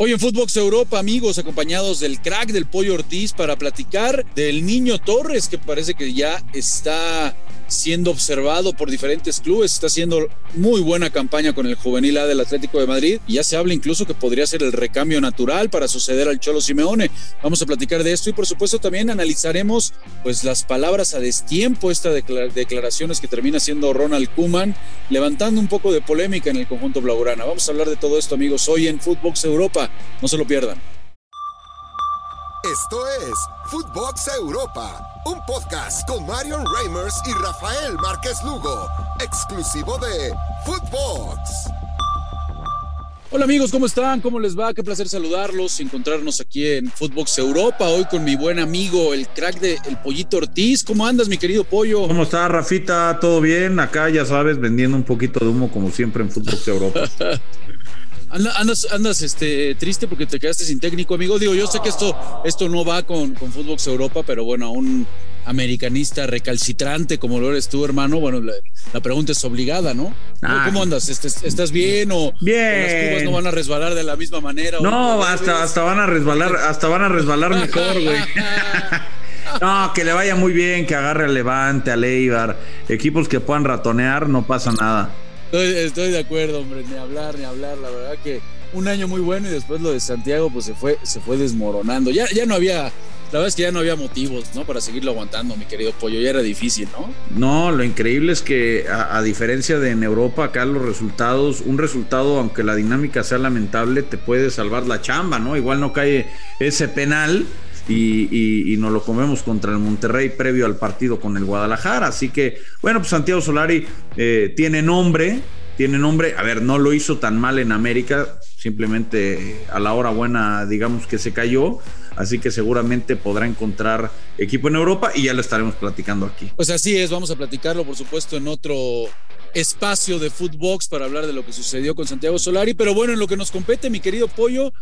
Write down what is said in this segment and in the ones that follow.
Hoy en Footbox Europa, amigos, acompañados del crack del Pollo Ortiz para platicar del niño Torres, que parece que ya está siendo observado por diferentes clubes, está haciendo muy buena campaña con el juvenil A del Atlético de Madrid y ya se habla incluso que podría ser el recambio natural para suceder al Cholo Simeone. Vamos a platicar de esto y por supuesto también analizaremos pues las palabras a destiempo, estas declaraciones que termina siendo Ronald Kuman, levantando un poco de polémica en el conjunto blaugrana. Vamos a hablar de todo esto amigos hoy en Footbox Europa, no se lo pierdan. Esto es Footbox Europa, un podcast con Marion Reimers y Rafael Márquez Lugo, exclusivo de Footbox. Hola amigos, ¿cómo están? ¿Cómo les va? Qué placer saludarlos y encontrarnos aquí en Footbox Europa, hoy con mi buen amigo, el crack de El Pollito Ortiz. ¿Cómo andas, mi querido pollo? ¿Cómo está, Rafita? ¿Todo bien? Acá, ya sabes, vendiendo un poquito de humo como siempre en Footbox Europa. Andas, andas este, triste porque te quedaste sin técnico, amigo. Digo, yo sé que esto, esto no va con, con Footbox Europa, pero bueno, un americanista recalcitrante como lo eres tú, hermano, bueno, la, pregunta es obligada, ¿no? Ah, ¿Cómo andas? ¿Estás bien o, bien. las cubas no van a resbalar de la misma manera? No, hasta, hasta van a resbalar, hasta van a resbalar mejor, güey. No, que le vaya muy bien, que agarre al Levante, al Eibar, equipos que puedan ratonear, no pasa nada. Estoy, de acuerdo, hombre, ni hablar, ni hablar. La verdad que un año muy bueno y después lo de Santiago pues se fue, se fue desmoronando. Ya, ya no había, la verdad es que ya no había motivos, ¿no? Para seguirlo aguantando, mi querido Pollo, ya era difícil, ¿no? No, lo increíble es que a, diferencia de en Europa, acá los resultados, un resultado, aunque la dinámica sea lamentable, te puede salvar la chamba, ¿no? Igual no cae ese penal y, nos lo comemos contra el Monterrey previo al partido con el Guadalajara. Así que, bueno, pues Santiago Solari eh, tiene nombre, tiene nombre, a ver, no lo hizo tan mal en América, simplemente a la hora buena, digamos que se cayó, así que seguramente podrá encontrar equipo en Europa y ya lo estaremos platicando aquí. Pues así es, vamos a platicarlo, por supuesto, en otro espacio de Footbox para hablar de lo que sucedió con Santiago Solari. Pero bueno, en lo que nos compete, mi querido Pollo,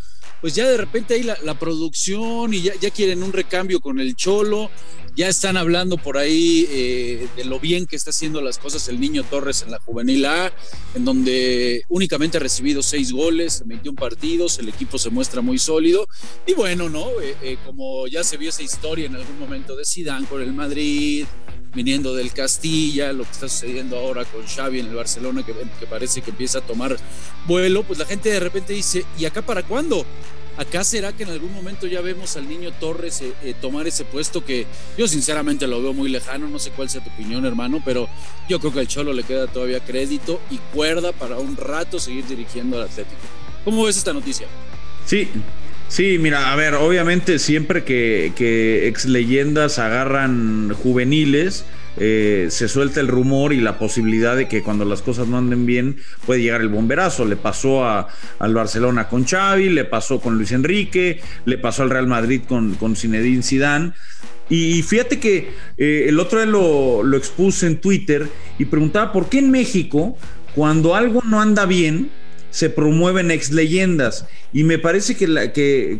pues ya de repente ahí la, producción y ya, quieren un recambio con el Cholo. Ya están hablando por ahí eh, de lo bien que está haciendo las cosas el niño Torres en la juvenil A, en donde únicamente ha recibido seis goles en 21 partidos, el equipo se muestra muy sólido. Y bueno, ¿no? Eh, eh, como ya se vio esa historia en algún momento de Sidán con el Madrid, viniendo del Castilla, lo que está sucediendo ahora con Xavi en el Barcelona, que, parece que empieza a tomar vuelo, pues la gente de repente dice, ¿y acá para cuándo? ¿Acá será que en algún momento ya vemos al niño Torres eh, eh, tomar ese puesto que yo sinceramente lo veo muy lejano? No sé cuál sea tu opinión, hermano, pero yo creo que al Cholo le queda todavía crédito y cuerda para un rato seguir dirigiendo al Atlético. ¿Cómo ves esta noticia? Sí, Sí, mira, a ver, obviamente siempre que, ex leyendas agarran juveniles, eh, se suelta el rumor y la posibilidad de que cuando las cosas no anden bien puede llegar el bomberazo. Le pasó a, al Barcelona con Xavi, le pasó con Luis Enrique, le pasó al Real Madrid con, con Zinedine Zidane. Y fíjate que eh, el otro día lo, lo expuse en Twitter y preguntaba por qué en México, cuando algo no anda bien, se promueven ex leyendas. Y me parece que,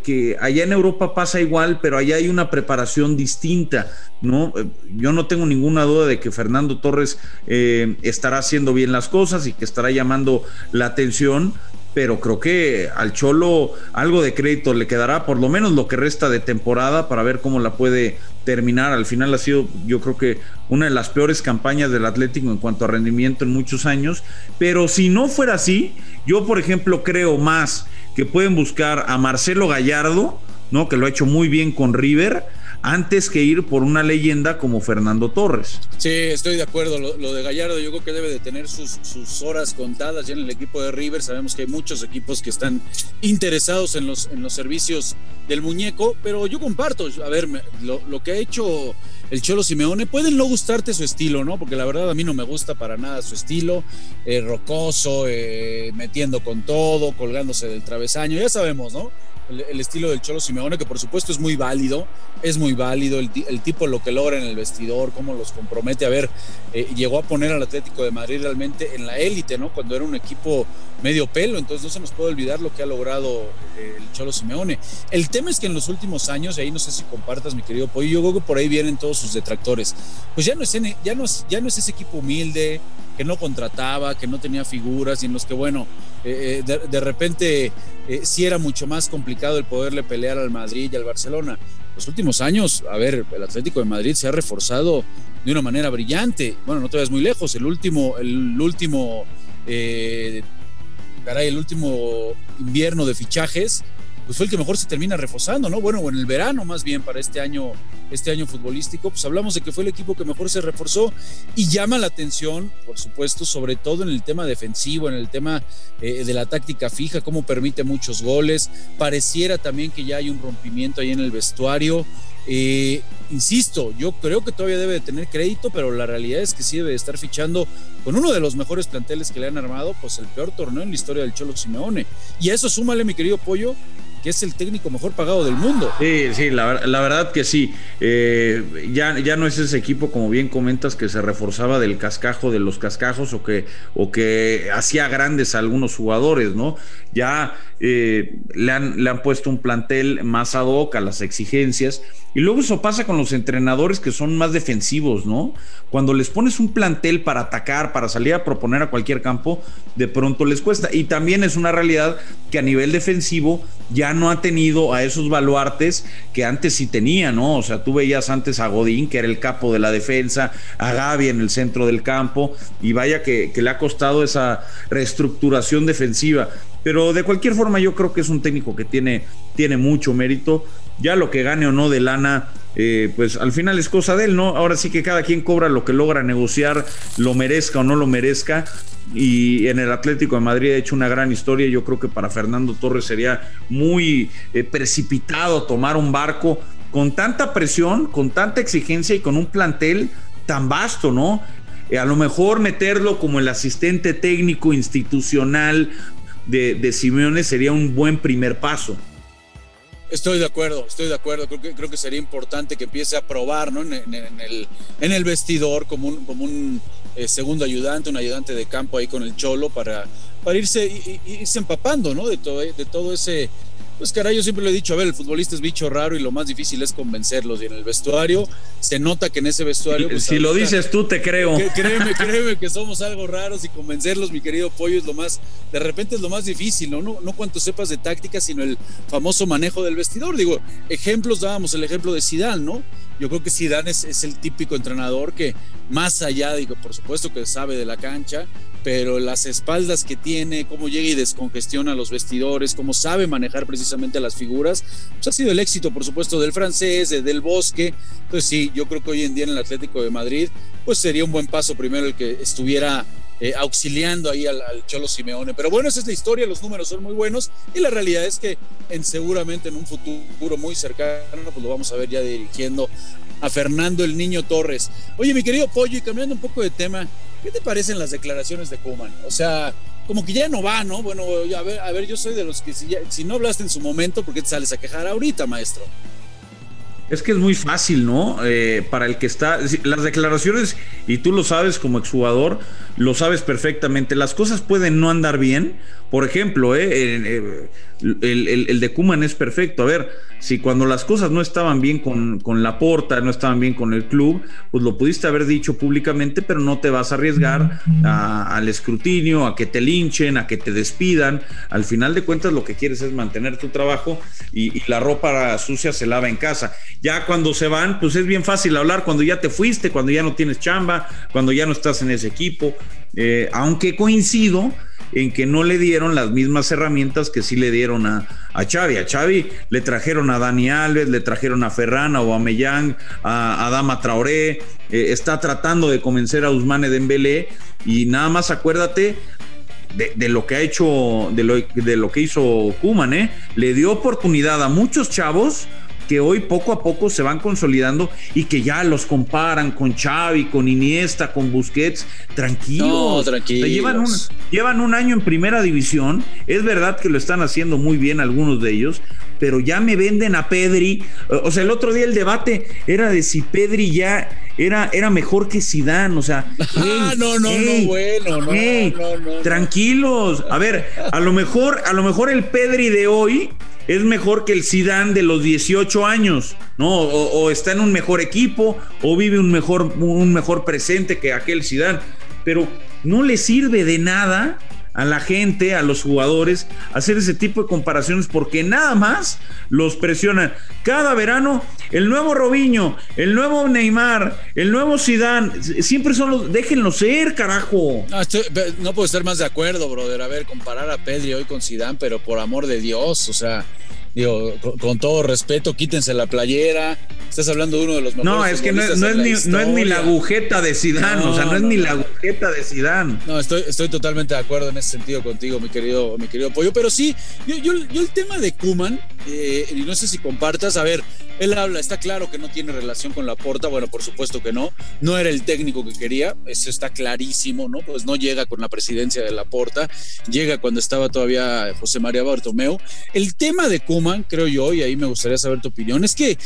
que, allá en Europa pasa igual, pero allá hay una preparación distinta. ¿no? Eh, yo no tengo ninguna duda de que Fernando Torres eh, estará haciendo bien las cosas y que estará llamando la atención, pero creo que al Cholo algo de crédito le quedará, por lo menos lo que resta de temporada, para ver cómo la puede terminar. Al final ha sido, yo creo que una de las peores campañas del Atlético en cuanto a rendimiento en muchos años. Pero si no fuera así, yo, por ejemplo, creo más que pueden buscar a Marcelo Gallardo, ¿no? Que lo ha hecho muy bien con River antes que ir por una leyenda como Fernando Torres. Sí, estoy de acuerdo. Lo, de Gallardo yo creo que debe de tener sus, horas contadas ya en el equipo de River. Sabemos que hay muchos equipos que están interesados en los, en los servicios del muñeco, pero yo comparto, a ver, lo, que ha hecho el Cholo Simeone, pueden no gustarte su estilo, ¿no? Porque la verdad a mí no me gusta para nada su estilo, eh, rocoso, eh, metiendo con todo, colgándose del travesaño, ya sabemos, ¿no? El, estilo del Cholo Simeone, que por supuesto es muy válido, es muy válido el, tipo lo que logra en el vestidor, cómo los compromete. A ver, eh, llegó a poner al Atlético de Madrid realmente en la élite, ¿no? Cuando era un equipo medio pelo, entonces no se nos puede olvidar lo que ha logrado eh, el Cholo Simeone. El tema es que en los últimos años, y ahí no sé si compartas, mi querido Pollo, yo creo que por ahí vienen todos sus detractores. Pues ya no es, ya no es, ya no es ese equipo humilde, que no contrataba, que no tenía figuras y en los que, bueno, eh, de, repente eh, sí era mucho más complicado el poderle pelear al Madrid y al Barcelona. Los últimos años, a ver, el Atlético de Madrid se ha reforzado de una manera brillante. Bueno, no te vas muy lejos. El último, el último, eh, caray, el último invierno de fichajes pues fue el que mejor se termina reforzando, ¿no? Bueno, en el verano más bien para este año, este año futbolístico, pues hablamos de que fue el equipo que mejor se reforzó y llama la atención, por supuesto, sobre todo en el tema defensivo, en el tema eh, de la táctica fija, cómo permite muchos goles, pareciera también que ya hay un rompimiento ahí en el vestuario. Eh, insisto, yo creo que todavía debe de tener crédito, pero la realidad es que sí debe de estar fichando con uno de los mejores planteles que le han armado, pues el peor torneo en la historia del Cholo Simeone. Y a eso súmale, mi querido Pollo, es el técnico mejor pagado del mundo. Sí, sí, la, verdad que sí. Eh, ya, ya no es ese equipo, como bien comentas, que se reforzaba del cascajo de los cascajos o que, o que hacía grandes a algunos jugadores, ¿no? Ya eh, le, han, le han puesto un plantel más ad hoc a las exigencias. Y luego eso pasa con los entrenadores que son más defensivos, ¿no? Cuando les pones un plantel para atacar, para salir a proponer a cualquier campo, de pronto les cuesta. Y también es una realidad que a nivel defensivo ya no ha tenido a esos baluartes que antes sí tenía, ¿no? O sea, tú veías antes a Godín, que era el capo de la defensa, a Gaby en el centro del campo, y vaya que, le ha costado esa reestructuración defensiva. Pero de cualquier forma, yo creo que es un técnico que tiene, tiene mucho mérito. Ya lo que gane o no de lana, eh, pues al final es cosa de él, ¿no? Ahora sí que cada quien cobra lo que logra negociar, lo merezca o no lo merezca y en el Atlético de Madrid ha hecho una gran historia. Yo creo que para Fernando Torres sería muy eh, precipitado tomar un barco con tanta presión, con tanta exigencia y con un plantel tan vasto, ¿no? Eh, a lo mejor meterlo como el asistente técnico institucional de, de Simeone sería un buen primer paso. Estoy de acuerdo, estoy de acuerdo. Creo que, creo que sería importante que empiece a probar ¿no? en, el, en el vestidor como un, como un eh, segundo ayudante, un ayudante de campo ahí con el Cholo para, para irse, irse empapando ¿no? de, de todo ese pues caray, yo siempre lo he dicho, a ver, el futbolista es bicho raro y lo más difícil es convencerlos. Y en el vestuario se nota que en ese vestuario. Pues, si lo dices tú, te creo. créeme, créeme que somos algo raros y convencerlos, mi querido Pollo, es lo más, de repente es lo más difícil, ¿no? No, no cuanto sepas de táctica, sino el famoso manejo del vestidor. Digo, ejemplos dábamos el ejemplo de Sidán, ¿no? Yo creo que Zidane es, es, el típico entrenador que más allá, digo, por supuesto que sabe de la cancha, pero las espaldas que tiene, cómo llega y descongestiona los vestidores, cómo sabe manejar precisamente las figuras, pues ha sido el éxito, por supuesto, del francés, del bosque. Entonces sí, yo creo que hoy en día en el Atlético de Madrid, pues sería un buen paso primero el que estuviera eh, auxiliando ahí al, Cholo Simeone. Pero bueno, esa es la historia, los números son muy buenos y la realidad es que en, seguramente en un futuro muy cercano, pues lo vamos a ver ya dirigiendo a Fernando el Niño Torres. Oye, mi querido Pollo, y cambiando un poco de tema, ¿Qué te parecen las declaraciones de Kuman? O sea, como que ya no va, ¿no? Bueno, a ver, a ver yo soy de los que si, si no hablaste en su momento, ¿por qué te sales a quejar ahorita, maestro? Es que es muy fácil, ¿no? Eh, para el que está. Las declaraciones, y tú lo sabes como exjugador, lo sabes perfectamente. Las cosas pueden no andar bien. Por ejemplo, eh, eh el, de Kuman es perfecto. A ver, si cuando las cosas no estaban bien con, con la porta, no estaban bien con el club, pues lo pudiste haber dicho públicamente, pero no te vas a arriesgar al escrutinio, a que te linchen, a que te despidan. Al final de cuentas, lo que quieres es mantener tu trabajo y, la ropa sucia se lava en casa. Ya cuando se van, pues es bien fácil hablar cuando ya te fuiste, cuando ya no tienes chamba, cuando ya no estás en ese equipo. Eh, aunque coincido en que no le dieron las mismas herramientas que sí le dieron a, a Xavi. A Xavi le trajeron a Dani Alves, le trajeron a Ferran, a Aubameyang, a, Adama Traoré, eh, está tratando de convencer a Usmane Dembélé y nada más acuérdate de, lo que ha hecho, de lo, de lo que hizo Kuman, ¿eh? Le dio oportunidad a muchos chavos que hoy poco a poco se van consolidando y que ya los comparan con Xavi, con Iniesta, con Busquets, tranquilos. tranquilos. llevan, un, llevan un año en primera división, es verdad que lo están haciendo muy bien algunos de ellos, pero ya me venden a Pedri. O sea, el otro día el debate era de si Pedri ya era, era mejor que Zidane, o sea, ah, no, no, no, bueno, no, no, no, tranquilos. A ver, a lo mejor, a lo mejor el Pedri de hoy es mejor que el Zidane de los 18 años, ¿no? O, está en un mejor equipo, o vive un mejor, un mejor presente que aquel Zidane. Pero no le sirve de nada a la gente, a los jugadores, hacer ese tipo de comparaciones porque nada más los presionan. Cada verano, el nuevo Robinho, el nuevo Neymar, el nuevo Zidane, siempre son los, déjenlo ser, carajo. No, puedo estar más de acuerdo, brother. A ver, comparar a Pedri hoy con Zidane, pero por amor de Dios, o sea, Digo, con, todo respeto, quítense la playera. Estás hablando de uno de los mejores. No, es que no, es, ni, no es ni la agujeta de Sidán, o sea, no, es ni la agujeta de Sidán. No, estoy, estoy totalmente de acuerdo en ese sentido contigo, mi querido, mi querido Pollo. Pero sí, yo, yo, el tema de Kuman, eh, y no sé si compartas, a ver, él habla, está claro que no tiene relación con la porta, bueno, por supuesto que no, no era el técnico que quería, eso está clarísimo, ¿no? Pues no llega con la presidencia de la porta, llega cuando estaba todavía José María Bartomeu. El tema de Kuman, creo yo, y ahí me gustaría saber tu opinión, es que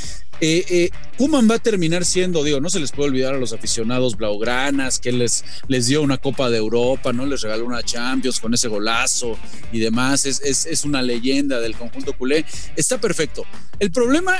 eh, eh, Kuman va a terminar siendo, digo, no se les puede olvidar a los aficionados blaugranas que les, les dio una Copa de Europa, ¿no? Les regaló una Champions con ese golazo y demás. Es, es, es una leyenda del conjunto culé. Está perfecto. El problema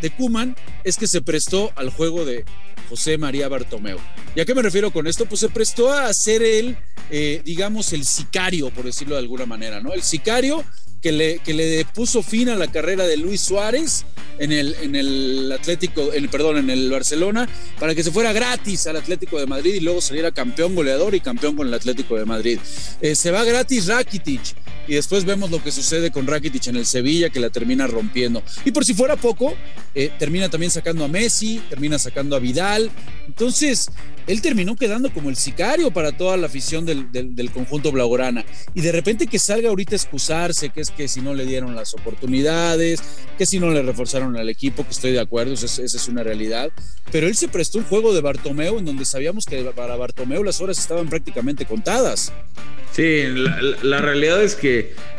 de Kuman es que se prestó al juego de José María Bartomeu. ¿Y a qué me refiero con esto? Pues se prestó a ser él, eh, digamos, el sicario, por decirlo de alguna manera, ¿no? El sicario que le, que le puso fin a la carrera de Luis Suárez en el, en el Atlético, en, perdón, en el Barcelona, para que se fuera gratis al Atlético de Madrid y luego saliera campeón goleador y campeón con el Atlético de Madrid. Eh, se va gratis Rakitic y después vemos lo que sucede con Rakitic en el Sevilla, que la termina rompiendo. Y por si fuera poco, eh, termina también sacando a Messi, termina sacando a Vidal. Entonces, él terminó quedando como el sicario para toda la afición del, del, conjunto blaugrana. Y de repente que salga ahorita a excusarse, que es que si no le dieron las oportunidades, que si no le reforzaron al equipo, que estoy de acuerdo, esa, es una realidad. Pero él se prestó un juego de Bartomeu en donde sabíamos que para Bartomeu las horas estaban prácticamente contadas. Sí, la, realidad es que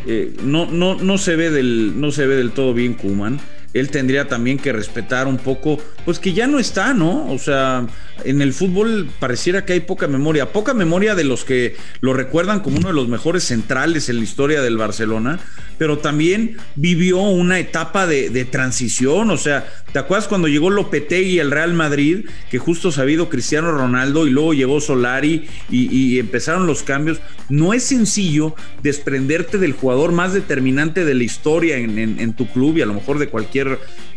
eh, no, no, no, se ve del, no se ve del todo bien Kuman él tendría también que respetar un poco, pues que ya no está, ¿no? O sea, en el fútbol pareciera que hay poca memoria, poca memoria de los que lo recuerdan como uno de los mejores centrales en la historia del Barcelona, pero también vivió una etapa de, transición, o sea, ¿te acuerdas cuando llegó Lopetegui al Real Madrid, que justo sabido Cristiano Ronaldo y luego llegó Solari y, empezaron los cambios? No es sencillo desprenderte del jugador más determinante de la historia en tu club y a lo mejor de cualquier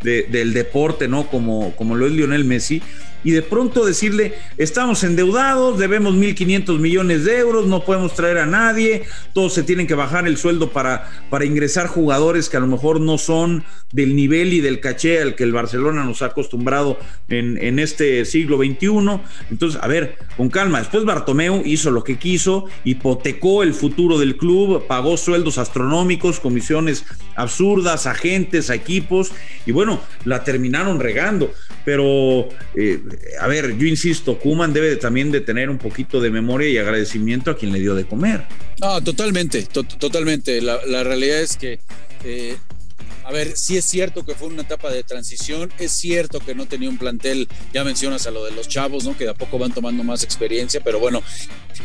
del deporte, ¿no? Como, como lo es Lionel Messi, y de pronto decirle, estamos endeudados, debemos 1.500 millones de euros, no podemos traer a nadie, todos se tienen que bajar el sueldo para, para ingresar jugadores que a lo mejor no son del nivel y del caché al que el Barcelona nos ha acostumbrado en, en este siglo XXI. Entonces, a ver, con calma, después Bartomeu hizo lo que quiso, hipotecó el futuro del club, pagó sueldos astronómicos, comisiones absurdas, agentes, equipos, y bueno, la terminaron regando, pero... Eh, a ver, yo insisto, Kuman debe también de tener un poquito de memoria y agradecimiento a quien le dio de comer. No, totalmente, totalmente. La, realidad es que eh, a ver, sí es cierto que fue una etapa de transición, es cierto que no tenía un plantel, ya mencionas a lo de los chavos, ¿no? Que de a poco van tomando más experiencia, pero bueno,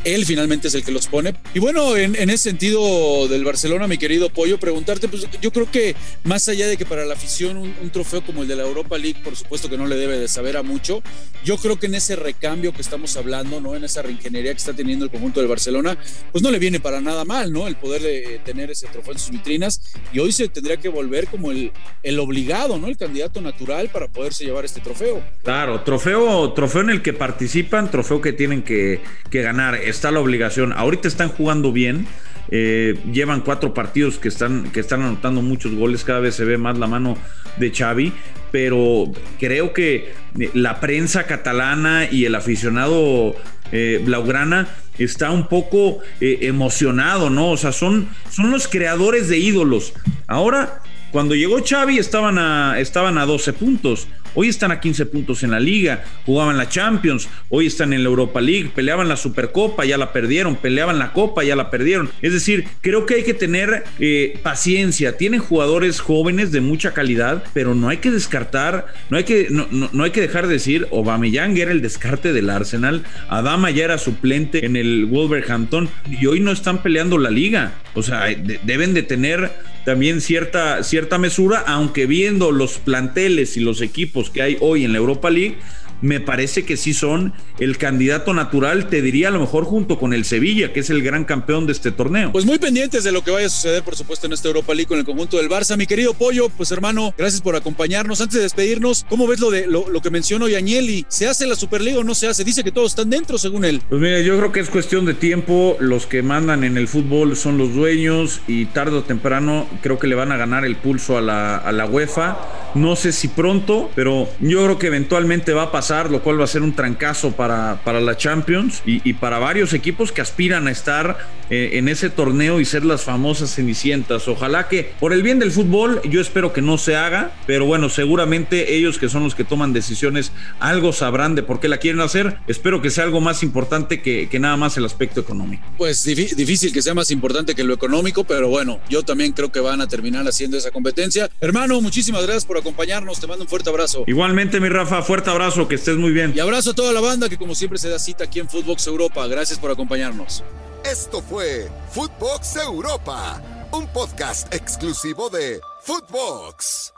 él finalmente es el que los pone. Y bueno, en, ese sentido del Barcelona, mi querido Pollo, preguntarte, pues yo creo que más allá de que para la afición un, trofeo como el de la Europa League, por supuesto que no le debe de saber a mucho, yo creo que en ese recambio que estamos hablando, ¿no? En esa reingeniería que está teniendo el conjunto del Barcelona, pues no le viene para nada mal, ¿no? El poder de tener ese trofeo en sus vitrinas y hoy se tendría que volver como el, el obligado, ¿no? El candidato natural para poderse llevar este trofeo. Claro, trofeo, trofeo en el que participan, trofeo que tienen que, ganar. Está la obligación. Ahorita están jugando bien. Eh, llevan cuatro partidos que están, que están anotando muchos goles, cada vez se ve más la mano de Xavi, pero creo que la prensa catalana y el aficionado eh, blaugrana está un poco eh, emocionado, ¿no? O sea, son, son los creadores de ídolos. Ahora cuando llegó Xavi estaban a, estaban a 12 puntos. Hoy están a 15 puntos en la liga, jugaban la Champions, hoy están en la Europa League, peleaban la Supercopa, ya la perdieron, peleaban la Copa, ya la perdieron. Es decir, creo que hay que tener eh, paciencia. Tienen jugadores jóvenes de mucha calidad, pero no hay que descartar, no hay que, no, hay que dejar de decir, Aubameyang era el descarte del Arsenal, Adama ya era suplente en el Wolverhampton y hoy no están peleando la liga. O sea, deben de tener también cierta, cierta mesura, aunque viendo los planteles y los equipos que hay hoy en la Europa League, me parece que sí son el candidato natural, te diría a lo mejor junto con el Sevilla, que es el gran campeón de este torneo. Pues muy pendientes de lo que vaya a suceder, por supuesto, en esta Europa League con el conjunto del Barça. Mi querido Pollo, pues hermano, gracias por acompañarnos. Antes de despedirnos, ¿cómo ves lo de lo, lo que mencionó Yañeli? ¿Se hace la Superliga o no se hace? Dice que todos están dentro, según él. Pues mira, yo creo que es cuestión de tiempo. Los que mandan en el fútbol son los dueños y tarde o temprano creo que le van a ganar el pulso a la, a la UEFA. No sé si pronto, pero yo creo que eventualmente va a lo cual va a ser un trancazo para, para la Champions y para varios equipos que aspiran a estar eh, en ese torneo y ser las famosas cenicientas. Ojalá que por el bien del fútbol, yo espero que no se haga, pero bueno, seguramente ellos que son los que toman decisiones, algo sabrán de por qué la quieren hacer. Espero que sea algo más importante que, que nada más el aspecto económico. Pues difícil que sea más importante que lo económico, pero bueno, yo también creo que van a terminar haciendo esa competencia. Hermano, muchísimas gracias por acompañarnos. Te mando un fuerte abrazo. Igualmente, mi Rafa, fuerte abrazo, que estés muy bien. Y abrazo a toda la banda que como siempre se da cita aquí en Footbox Europa. Gracias por acompañarnos. Esto fue Footbox Europa, un podcast exclusivo de Footbox.